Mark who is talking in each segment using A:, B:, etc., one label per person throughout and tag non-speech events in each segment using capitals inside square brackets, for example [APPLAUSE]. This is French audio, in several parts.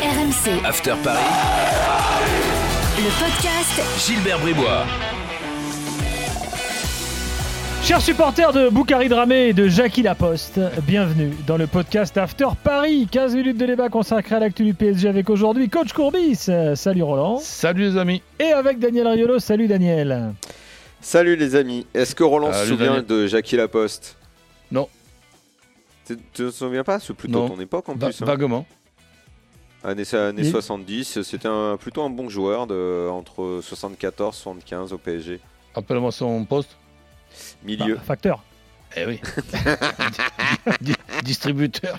A: RMC,
B: After Paris,
A: le podcast
B: Gilbert Bribois.
C: Chers supporters de Boukari Dramé et de Jackie Laposte, bienvenue dans le podcast After Paris. 15 minutes de débat consacré à l'actu du PSG avec aujourd'hui Coach Courbis. Salut Roland.
D: Salut les amis.
C: Et avec Daniel Riolo. Salut Daniel.
E: Salut les amis. Est-ce que Roland se souvient
D: Daniel.
E: de Jackie Laposte?
D: Non.
E: Tu tu te souviens pas? C'est plutôt
D: Non.
E: ton époque en plus. hein.
D: vaguement.
E: Années
C: Et-
E: 70, c'était un, plutôt un bon joueur de, entre 74 et 75 au PSG.
D: Appelle-moi son poste.
E: Milieu.
C: Bah, facteur.
D: Eh oui. [LAUGHS] Di- distributeur.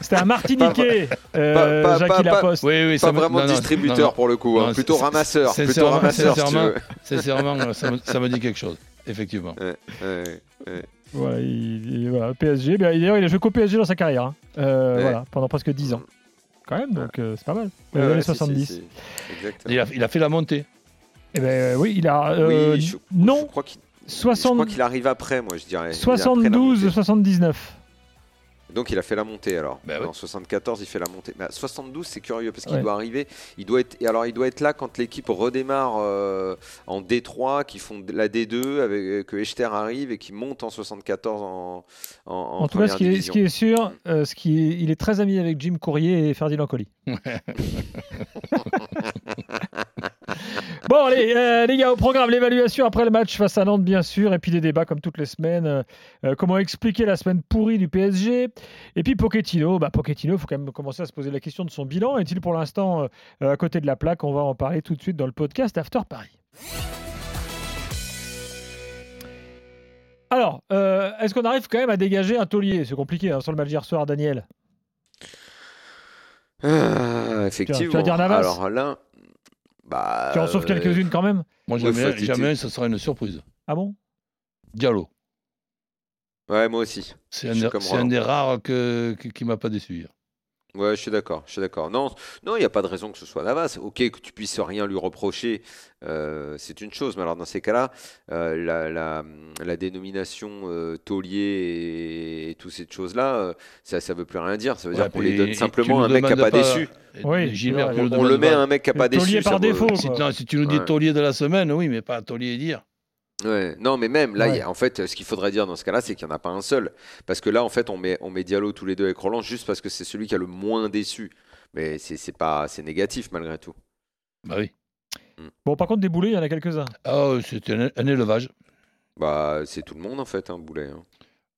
C: C'était un Martiniquais, euh,
E: pas- pas-
C: Jackie
E: pas-
C: Laposte.
D: Oui, oui.
E: pas
D: me-
E: vraiment
D: non,
E: distributeur
D: non,
E: pour le coup, hein, plutôt ramasseur.
D: c'est-
E: Plutôt
D: sincèrement-
E: ramasseur, si
D: sincèrement. Sincèrement, ça me, ça me dit quelque chose. Effectivement.
E: Ouais, ouais, ouais.
C: Voilà, il, il- voilà, PSG. D'ailleurs, il a joué qu'au PSG dans sa carrière. hein. Euh,
E: Ouais.
C: Voilà, pendant presque 10 ans. Quand même, donc euh, c'est pas mal.
E: Ouais,
C: Les
E: si, si,
C: 70.
E: si. Exactement.
D: Il a, il a fait la montée.
C: Eh ben oui, il a. euh,
E: oui, je, je
C: non,
E: crois qu'il je
C: 60
E: crois qu'il arrive après, moi je dirais. Il est après la
C: 72,
E: montée.
C: 79.
E: Donc il a fait la montée alors.
D: Bah oui.
E: En 74, il fait la montée. Mais à 72, c'est curieux parce qu'il
C: Ouais.
E: doit arriver. Il doit être. et Alors il doit être là quand l'équipe redémarre euh, en D3, qui font la D2 avec que Echter arrive et qui monte en 74 en. En, en
C: En, tout cas, ce qui, est, ce
E: division.
C: qui est sûr, euh, ce qui est- il est très ami avec Jim Courrier et Ferdinand Colli. [LAUGHS] bon, allez, euh, les gars, au programme, l'évaluation après le match face à Nantes, bien sûr, et puis des débats comme toutes les semaines. euh, euh, comment expliquer la semaine pourrie du PSG Et puis Pochettino, bah, Pochettino, il faut quand même commencer à se poser la question de son bilan. Est-il pour l'instant euh, à côté de la plaque? On va en parler tout de suite dans le podcast After Paris. Alors, est-ce qu'on arrive quand même à dégager un taulier? C'est compliqué hein, sur le match d'hier soir, Daniel.
E: Effectivement.
C: tu vas dire Navas
E: Alors là. Bah,
C: Tu en sauves
E: euh,
C: quelques-unes quand même
D: Moi, jamais, jamais ce sera une surprise.
C: Ah bon?
D: Diallo.
E: Ouais, moi aussi.
D: C'est un, des- un rares que, que- qui m'a pas déçu. hier.
E: Ouais, je suis d'accord, je suis d'accord. Non, non, il n'y a pas de raison que ce soit Navas. Ok, que tu puisses rien lui reprocher, euh, c'est une chose. Mais alors dans ces cas-là, euh, la, la, la dénomination euh, taulier et, et toutes ces choses-là, euh, ça, ça veut plus rien dire. Ça veut
D: Ouais,
E: dire qu'on les donne simplement à un mec qui n'a pas déçu.
C: Oui,
D: Gilbert,
E: On le met à un mec qui n'a pas
C: Le taulier
E: déçu.
C: par défaut.
D: Si,
C: quoi.
D: non, si tu nous dis
E: Ouais.
D: taulier de la semaine, oui, mais pas taulier dire.
E: Ouais, non, mais même là,
C: Ouais.
E: il y a- en fait, ce qu'il faudrait dire dans ce cas-là, c'est qu'il n'y en a pas un seul. Parce que là, en fait, on met, on met Diallo tous les deux avec Roland juste parce que c'est celui qui a le moins déçu. Mais c'est c'est pas, c'est négatif malgré tout.
D: Bah oui.
C: Bon, par contre, des boulets, il y en a quelques-uns.
D: Ah, c'était un, un élevage.
E: Bah, c'est tout le monde en fait, un boulet. hein.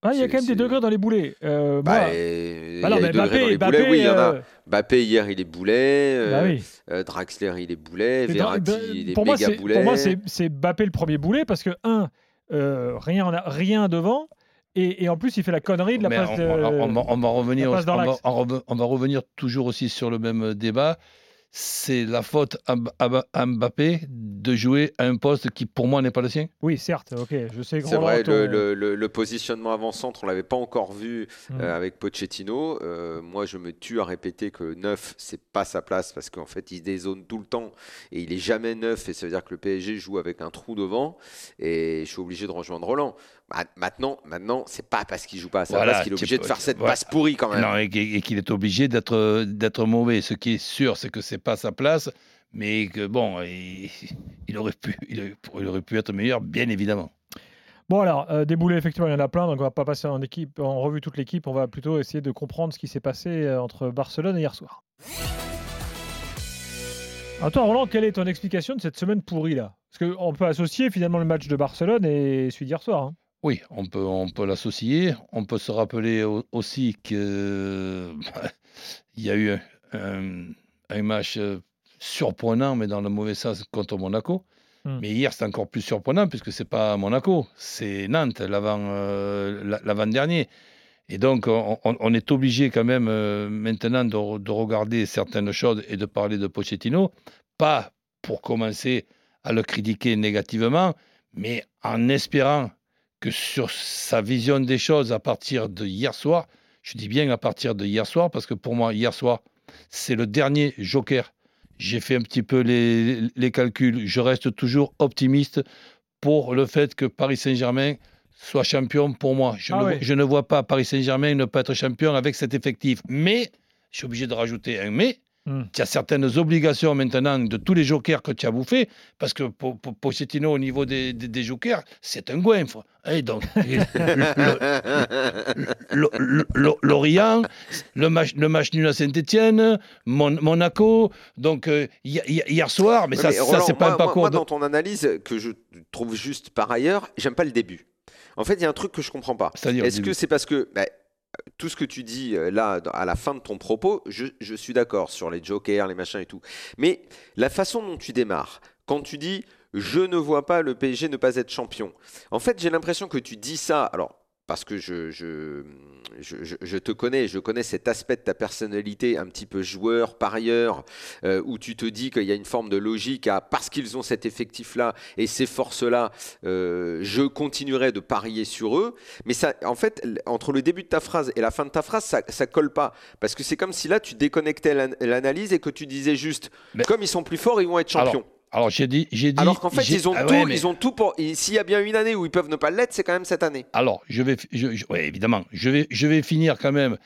C: Ah, il y a quand même des degrés dans les boulets. Euh,
E: Bah,
C: moi-
E: et-
C: Bah non,
E: a
C: mais
E: des degrés dans
C: Mbappé,
E: les
C: Mbappé,
E: boulets. Oui, il y en a.
C: euh,
E: Mbappé hier, il est boulet. euh,
C: bah oui.
E: euh, Draxler, il est boulet. Verratti,
C: dans-
E: il est
C: pour, moi,
E: méga
C: c'est,
E: boulet.
C: pour moi, c'est, Mbappé le premier boulet parce que, un, euh, rien, rien devant. Et, et en plus, il fait la connerie de la
D: Mais
C: passe
D: on,
C: de-
D: on- on va, on va revenir,
C: la passe dans
D: on va, va revenir toujours aussi sur le même débat. C'est la faute à, Mb- à- à Mbappé de jouer à un poste qui, pour moi, n'est pas le sien.
C: Oui, certes, ok. Je sais que
E: C'est vrai, le,
C: ton-
E: le- le- le positionnement avant-centre, on l'avait pas encore vu
C: Hmm.
E: euh, avec Pochettino. Euh, moi, je me tue à répéter que neuf, c'est pas sa place parce qu'en fait, il dézone tout le temps et il est jamais neuf. Et ça veut dire que le PSG joue avec un trou devant. Et je suis obligé de rejoindre Roland. Ma- Maintenant, maintenant, c'est pas parce qu'il joue pas à sa
D: Voilà,
E: place qu'il est obligé de faire cette
D: voilà.
E: passe pourrie quand même.
D: Non, et, qu'- et qu'il est obligé d'être d'être mauvais. Ce qui est sûr, c'est que c'est pas sa place, mais que bon, il, il aurait pu, il aurait, il aurait pu être meilleur, bien évidemment.
C: Bon, alors, euh, des boulets, effectivement, il y en a plein. Donc, on va pas passer en, équipe, en revue toute l'équipe. On va plutôt essayer de comprendre ce qui s'est passé euh, entre Barcelone et hier soir. À toi, Roland, quelle est ton explication de cette semaine pourrie là? Parce qu'on peut associer finalement le match de Barcelone et celui d'hier soir. hein.
D: Oui, on peut, on peut l'associer. On peut se rappeler au- aussi que [LAUGHS] il y a eu un, match euh, surprenant, mais dans le mauvais sens contre Monaco.
C: Hmm.
D: Mais hier, c'est encore plus surprenant puisque c'est pas Monaco, c'est Nantes, l'avant, euh, la- l'avant-dernier. Et donc, on, est obligé quand même euh, maintenant de, de regarder certaines choses et de parler de Pochettino, pas pour commencer à le critiquer négativement, mais en espérant que sur sa vision des choses à partir de hier soir, je dis bien à partir de hier soir, parce que pour moi, hier soir, c'est le dernier joker. J'ai fait un petit peu les, les calculs. Je reste toujours optimiste pour le fait que Paris Saint-Germain soit champion pour moi. Je,
C: Ah
D: ne, je ne vois pas Paris Saint-Germain ne pas être champion avec cet effectif. Mais je suis obligé de rajouter un mais.
C: Hmm.
D: Tu as certaines obligations maintenant de tous les jokers que tu as bouffés, parce que pour, pour Pochettino, au niveau des, des, des jokers, c'est un goinfre. Et donc, [LAUGHS] le- le- le- Lorient, le match, le match nul à Saint-Etienne, Monaco. Donc, euh, hi- hi- hier soir, mais ça, ça c'est pas
E: moi-
D: un parcours.
E: Moi,
D: de-
E: dans ton analyse, que je trouve juste par ailleurs, j'aime pas le début. En fait, il y a un truc que je comprends pas. Est-ce que c'est parce que bah, tout ce que tu dis euh, là, à la fin de ton propos, je, je suis d'accord sur les jokers, les machins et tout. Mais la façon dont tu démarres, quand tu dis je ne vois pas le PSG ne pas être champion, en fait, j'ai l'impression que tu dis ça. Alors, parce que je, je, je, je- te connais, je connais cet aspect de ta personnalité un petit peu joueur, parieur, euh, où tu te dis qu'il y a une forme de logique à parce qu'ils ont cet effectif-là et ces forces-là, euh, je continuerai de parier sur eux. Mais ça, en fait, entre le début de ta phrase et la fin de ta phrase, ça, ça colle pas. Parce que c'est comme si là, tu déconnectais l'an- l'analyse et que tu disais juste,
D: Mais-
E: comme ils sont plus forts, ils vont être champions.
D: Alors, j'ai dit, j'ai dit.
E: Alors, qu'en fait, ils ont,
D: Ah
E: tout,
D: ouais, mais-
E: ils ont tout pour. S'il y a bien une année où ils peuvent ne pas l'être, c'est quand même cette année.
D: Alors, je vais, je, je- ouais, évidemment, je vais, je vais finir quand même.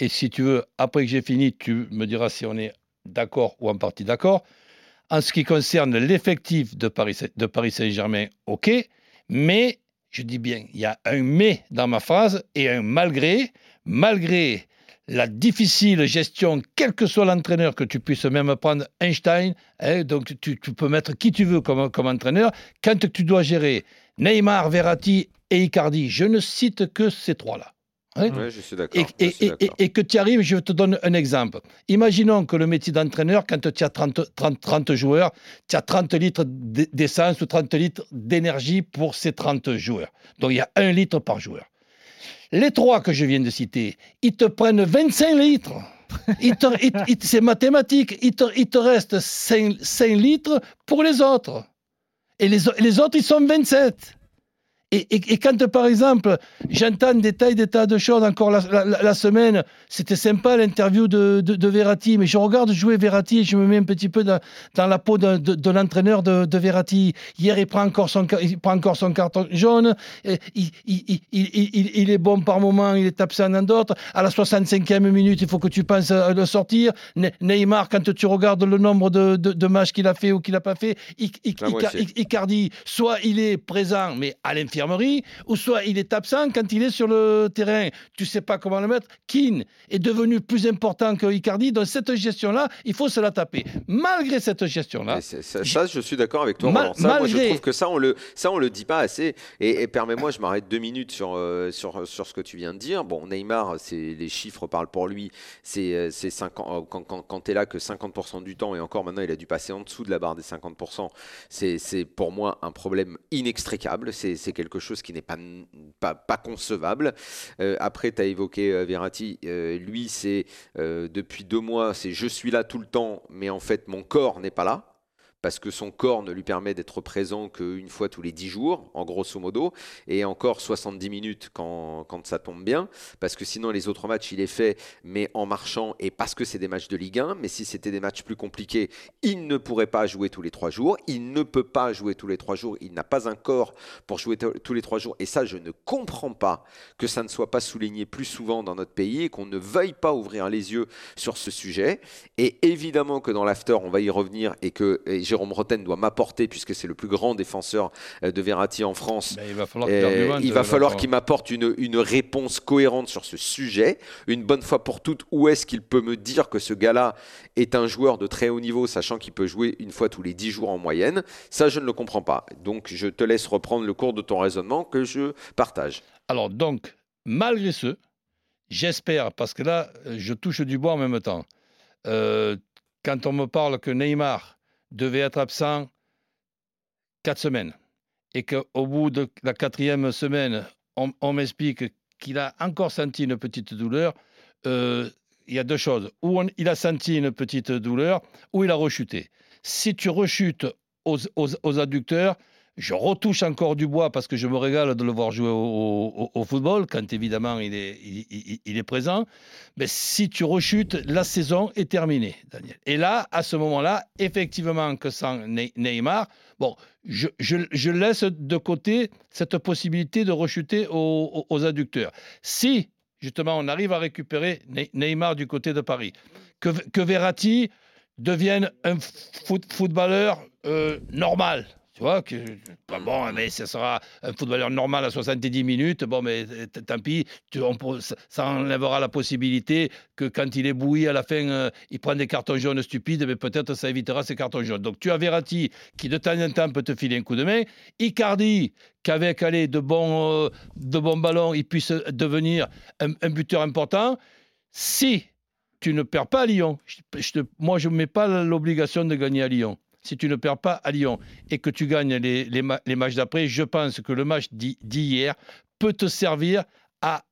D: Et si tu veux, après que j'ai fini, tu me diras si on est d'accord ou en partie d'accord. En ce qui concerne l'effectif de Paris, de Paris Saint-Germain, ok, mais je dis bien, il y a un mais dans ma phrase et un malgré, malgré la difficile gestion, quel que soit l'entraîneur, que tu puisses même prendre Einstein, hein, donc tu, tu peux mettre qui tu veux comme, comme entraîneur, quand tu dois gérer Neymar, Verratti et Icardi, je ne cite que ces trois-là. hein,
E: Ouais, je suis d'accord.
D: et, que tu arrives, je te donne un exemple. Imaginons que le métier d'entraîneur, quand tu as 30, 30, 30 joueurs, tu as 30 litres d'essence ou 30 litres d'énergie pour ces 30 joueurs. Donc il y a un litre par joueur. Les trois que je viens de citer, ils te prennent 25 litres. C'est mathématique. Il te, reste 5, 5 litres pour les autres. Et les autres, ils sont 27. Et, et- et quand, par exemple, j'entends des tas, et des tas de choses encore la, la- la- la semaine, c'était sympa l'interview de, de, de Verratti, mais je regarde jouer Verratti et je me mets un petit peu dans, dans la peau de, de- de l'entraîneur de, Verratti. Hier, il prend encore son, il prend encore son carton jaune, et il, il- il- il- il- il est bon par moment, il est absent dans d'autres. À la 65e minute, il faut que tu penses à le sortir. Ne- Neymar, quand tu regardes le nombre de, matchs qu'il a fait ou qu'il n'a pas fait, Icardi, soit il est présent, mais à l'infirmerie, ou soit il est absent quand il est sur le terrain. Tu sais pas comment le mettre. Keane est devenu plus important que Icardi. Donc cette gestion-là, il faut se la taper. Malgré cette gestion-là,
E: ça, ça, je suis d'accord avec toi.
D: Mal-
E: Roland. Ça, moi, je
D: malgré-
E: trouve que ça, on le, ça, on le dit pas assez. Et, et permets-moi, je m'arrête deux minutes sur, euh, sur, sur ce que tu viens de dire. Bon, Neymar, les chiffres parlent pour lui. C'est, euh, c'est 50 euh, quand, quand, quand tu es là que 50% du temps, et encore maintenant, il a dû passer en dessous de la barre des 50%. C'est, pour moi un problème inextricable. C'est, c'est quelque chose qui n'est pas, pas, concevable. Euh, après, tu as évoqué euh, Verratti. Euh, lui, c'est depuis deux mois, c'est je suis là tout le temps, mais en fait, mon corps n'est pas là parce que son corps ne lui permet d'être présent qu'une fois tous les 10 jours, en grosso modo, et encore 70 minutes quand, quand ça tombe bien, parce que sinon les autres matchs, il est fait, mais en marchant, et parce que c'est des matchs de Ligue 1, mais si c'était des matchs plus compliqués, il ne pourrait pas jouer tous les 3 jours, il ne peut pas jouer tous les 3 jours, il n'a pas un corps pour jouer tous les 3 jours, et ça, je ne comprends pas que ça ne soit pas souligné plus souvent dans notre pays, et qu'on ne veuille pas ouvrir les yeux sur ce sujet, et évidemment que dans l'after, on va y revenir et que Jérôme Roten doit m'apporter, puisque c'est le plus grand défenseur euh, de Verratti en France.
D: ben, il va falloir qu'il euh,
E: m'apporte une, une réponse cohérente sur ce sujet, une bonne fois pour toutes. Où est-ce qu'il peut me dire que ce gars-là est un joueur de très haut niveau, sachant qu'il peut jouer une fois tous les 10 jours en moyenne? Ça, je ne le comprends pas. Donc, je te laisse reprendre le cours de ton raisonnement que je partage.
D: Alors donc, malgré ce, j'espère, parce que là, euh, je touche du bois en même temps. Euh, quand on me parle que Neymar devait être absent quatre semaines et qu'au bout de la quatrième semaine, on, m'explique qu'il a encore senti une petite douleur, euh, il y a deux choses. Ou il a senti une petite douleur, ou il a rechuté. Si tu rechutes aux adducteurs, je retouche encore du bois parce que je me régale de le voir jouer au, football, quand évidemment il est, présent. Mais si tu rechutes, la saison est terminée, Daniel. Et là, à ce moment-là, effectivement, que sans Ney- Neymar, bon, je, laisse de côté cette possibilité de rechuter aux adducteurs. Si justement, on arrive à récupérer Neymar du côté de Paris. Que, que Verratti devienne un footballeur euh, normal. Tu vois, que, bon, mais ce sera un footballeur normal à 70 minutes. Bon, mais tant pis, ça enlèvera la possibilité que quand il est bouilli à la fin, euh, il prend des cartons jaunes stupides, mais peut-être ça évitera ces cartons jaunes. Donc tu as Verratti qui de temps en temps peut te filer un coup de main. Icardi, qu'avec allez, de, bons, euh, de ballons, il puisse devenir un, buteur important. Si tu ne perds pas à Lyon, moi je ne mets pas l'obligation de gagner à Lyon si tu ne perds pas à Lyon et que tu gagnes les, les, matchs d'après, je pense que le match d'hier peut te servir à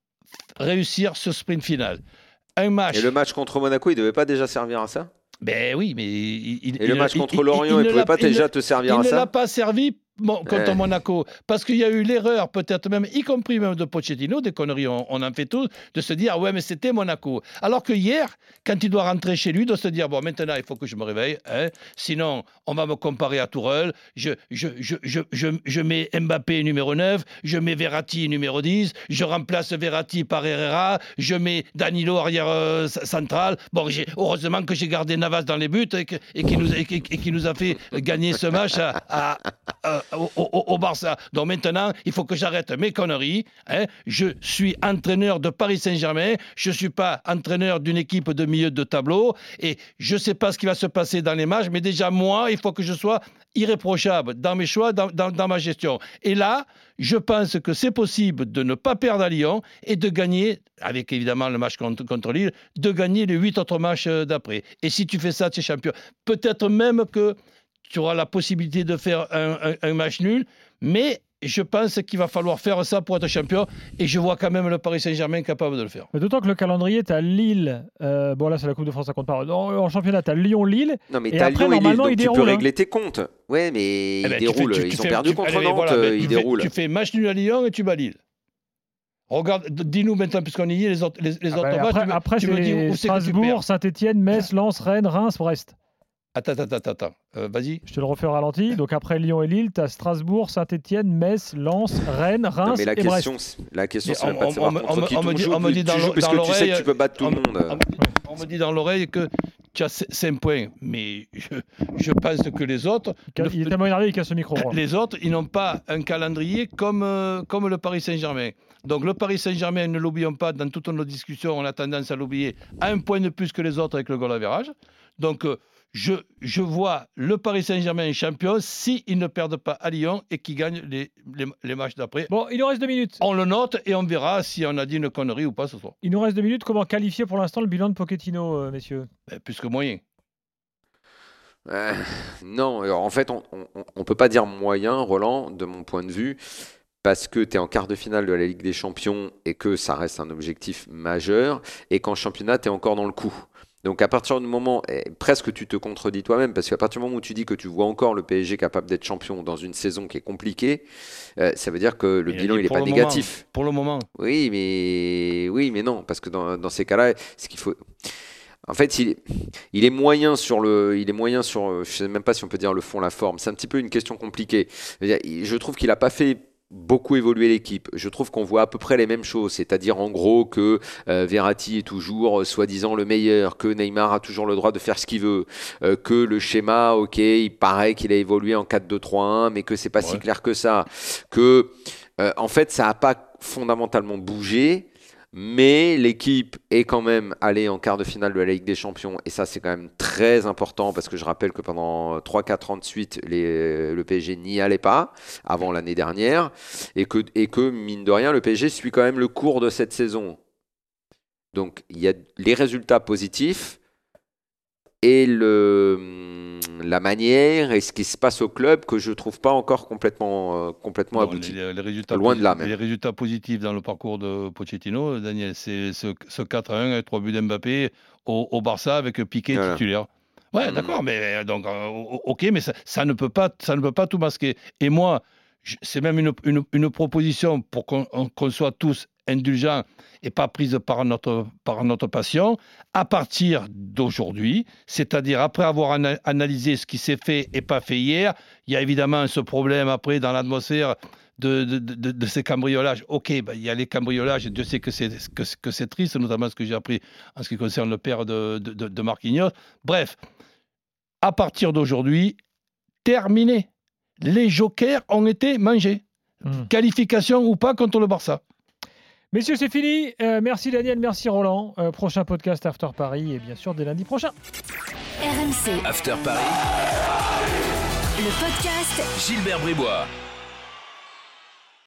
D: réussir ce sprint final.
E: Un match. Et le match contre Monaco, il ne devait pas déjà servir à ça?
D: Ben oui, mais. Il,
E: et le match contre Lorient, il ne pouvait pas déjà te servir à ça?
D: Il ne l'a pas servi contre eh. Monaco. Parce qu'il y a eu l'erreur, peut-être même, y compris même de Pochettino, des conneries, on, en fait tous, de se dire, ouais, mais c'était Monaco. Alors que hier, quand il doit rentrer chez lui, de se dire, bon, maintenant, il faut que je me réveille, hein, sinon, on va me comparer à Tourelle, je, je, je, je, je mets Mbappé numéro 9, je mets Verratti numéro 10, je remplace Verratti par Herrera, je mets Danilo arrière euh, central. Bon, heureusement que j'ai gardé Navas dans les buts et, qui, nous, et, qui nous a fait gagner ce match à au, Barça. Donc maintenant, il faut que j'arrête mes conneries. Hein. Je suis entraîneur de Paris Saint-Germain. Je ne suis pas entraîneur d'une équipe de milieu de tableau. Et je ne sais pas ce qui va se passer dans les matchs, mais déjà, moi, il faut que je sois irréprochable dans mes choix, dans, dans, ma gestion. Et là, je pense que c'est possible de ne pas perdre à Lyon et de gagner, avec évidemment le match contre, contre Lille, de gagner les huit autres matchs euh, d'après. Et si tu fais ça, tu es champion. Peut-être même que tu auras la possibilité de faire un, match nul, mais je pense qu'il va falloir faire ça pour être champion et je vois quand même le Paris Saint-Germain capable de le faire.
C: D'autant que le calendrier, tu as Lille, euh, bon là c'est la Coupe de France, ça compte pas. En, championnat, tu as Lyon-Lille.
E: Non, mais tu as Lyon normalement, il tu peux régler tes comptes. Ouais, mais eh ben, ils déroulent. ils ont perdu contre Nantes, euh, ils déroulent.
D: Tu fais match nul à Lyon et tu bats Lille. Regarde, dis-nous maintenant, puisqu'on y est, les autres, les,
C: ah autres
D: bah,
C: Après, après tu me dis où Strasbourg, Saint-Etienne, Metz, Lens, Rennes, Reims, Brest.
D: Attends, attends, attends, euh, vas-y.
C: Je te le refais au ralenti. Donc après Lyon et Lille, tu as Strasbourg, Saint-Etienne, Metz, Lens, Rennes, Reims
E: mais la
C: et
E: question,
C: Brest.
E: La question, c'est pas de savoir contre qui tu joues, me dit dans parce que tu sais que tu peux battre tout le monde.
D: On, me dit dans l'oreille que tu as 5 points, mais je, pense que les autres...
C: Il est tellement énervé, il casse ce micro.
D: Les autres, ils n'ont pas un calendrier comme, euh, comme le Paris Saint-Germain. Donc le Paris Saint-Germain, ne l'oublions pas, dans toutes nos discussions, on a tendance à l'oublier, a un point de plus que les autres avec le goal average. Donc... Euh, je, je, vois le Paris Saint-Germain champion s'ils ne perdent pas à Lyon et qu'ils gagnent les, les, matchs d'après.
C: Bon, il nous reste deux minutes.
D: On le note et on verra si on a dit une connerie ou pas ce soir.
C: Il nous reste deux minutes. Comment qualifier pour l'instant le bilan de Pochettino, euh, messieurs?
D: Ben, Plus que moyen.
E: Euh, non, en fait, on ne peut pas dire moyen, Roland, de mon point de vue, parce que tu es en quart de finale de la Ligue des Champions et que ça reste un objectif majeur, et qu'en championnat, tu es encore dans le coup. Donc à partir du moment, presque tu te contredis toi-même, parce qu'à partir du moment où tu dis que tu vois encore le PSG capable d'être champion dans une saison qui est compliquée, euh, ça veut dire que le bilan il n'est pas négatif.
D: pour le moment.
E: Oui, mais oui, mais non, parce que dans, dans ces cas-là, ce qu'il faut. En fait, il, il, est moyen sur le, il est moyen sur, je sais même pas si on peut dire le fond, la forme. C'est un petit peu une question compliquée. Je trouve qu'il n'a pas fait beaucoup évolué l'équipe. Je trouve qu'on voit à peu près les mêmes choses, c'est-à-dire en gros que euh, Verratti est toujours euh, soi-disant le meilleur, que Neymar a toujours le droit de faire ce qu'il veut, euh, que le schéma, ok, il paraît qu'il a évolué en 4-2-3-1, mais que c'est pas si clair que ça, que en fait ça n'a pas fondamentalement bougé mais l'équipe est quand même allée en quart de finale de la Ligue des Champions, et ça c'est quand même très important parce que je rappelle que pendant 3-4 ans de suite, le PSG n'y allait pas avant l'année dernière, et que, et que mine de rien, le PSG suit quand même le cours de cette saison. Donc il y a les résultats positifs et le la manière et ce qui se passe au club que je ne trouve pas encore complètement, euh, complètement abouti. Les, résultats Loin de là.
D: Les résultats positifs dans le parcours de Pochettino, Daniel, c'est ce, 4-1 avec 3 buts d'Mbappé au, Barça avec Piqué titulaire. Ouais, d'accord, mais euh, donc, euh, ok, mais ça, ne peut pas, ça ne peut pas tout masquer. Et moi, c'est même une, une, proposition pour qu'on soit tous indulgents et pas prises par notre, par notre passion, à partir d'aujourd'hui, c'est-à-dire après avoir analysé ce qui s'est fait et pas fait hier, il y a évidemment ce problème après dans l'atmosphère de, de, de, ces cambriolages. Ok, ben, il y a les cambriolages, Dieu sait que c'est que, que c'est triste, notamment ce que j'ai appris en ce qui concerne le père de, de, Marquinhos. Bref, à partir d'aujourd'hui, terminé. Les jokers ont été mangés. Hmm. Qualification ou pas contre le Barça.
C: Messieurs, c'est fini. Euh, merci Daniel, merci Roland. Euh, prochain podcast After Paris et bien sûr dès lundi prochain.
A: RMC.
B: After Paris.
A: Le podcast
B: Gilbert Bribois.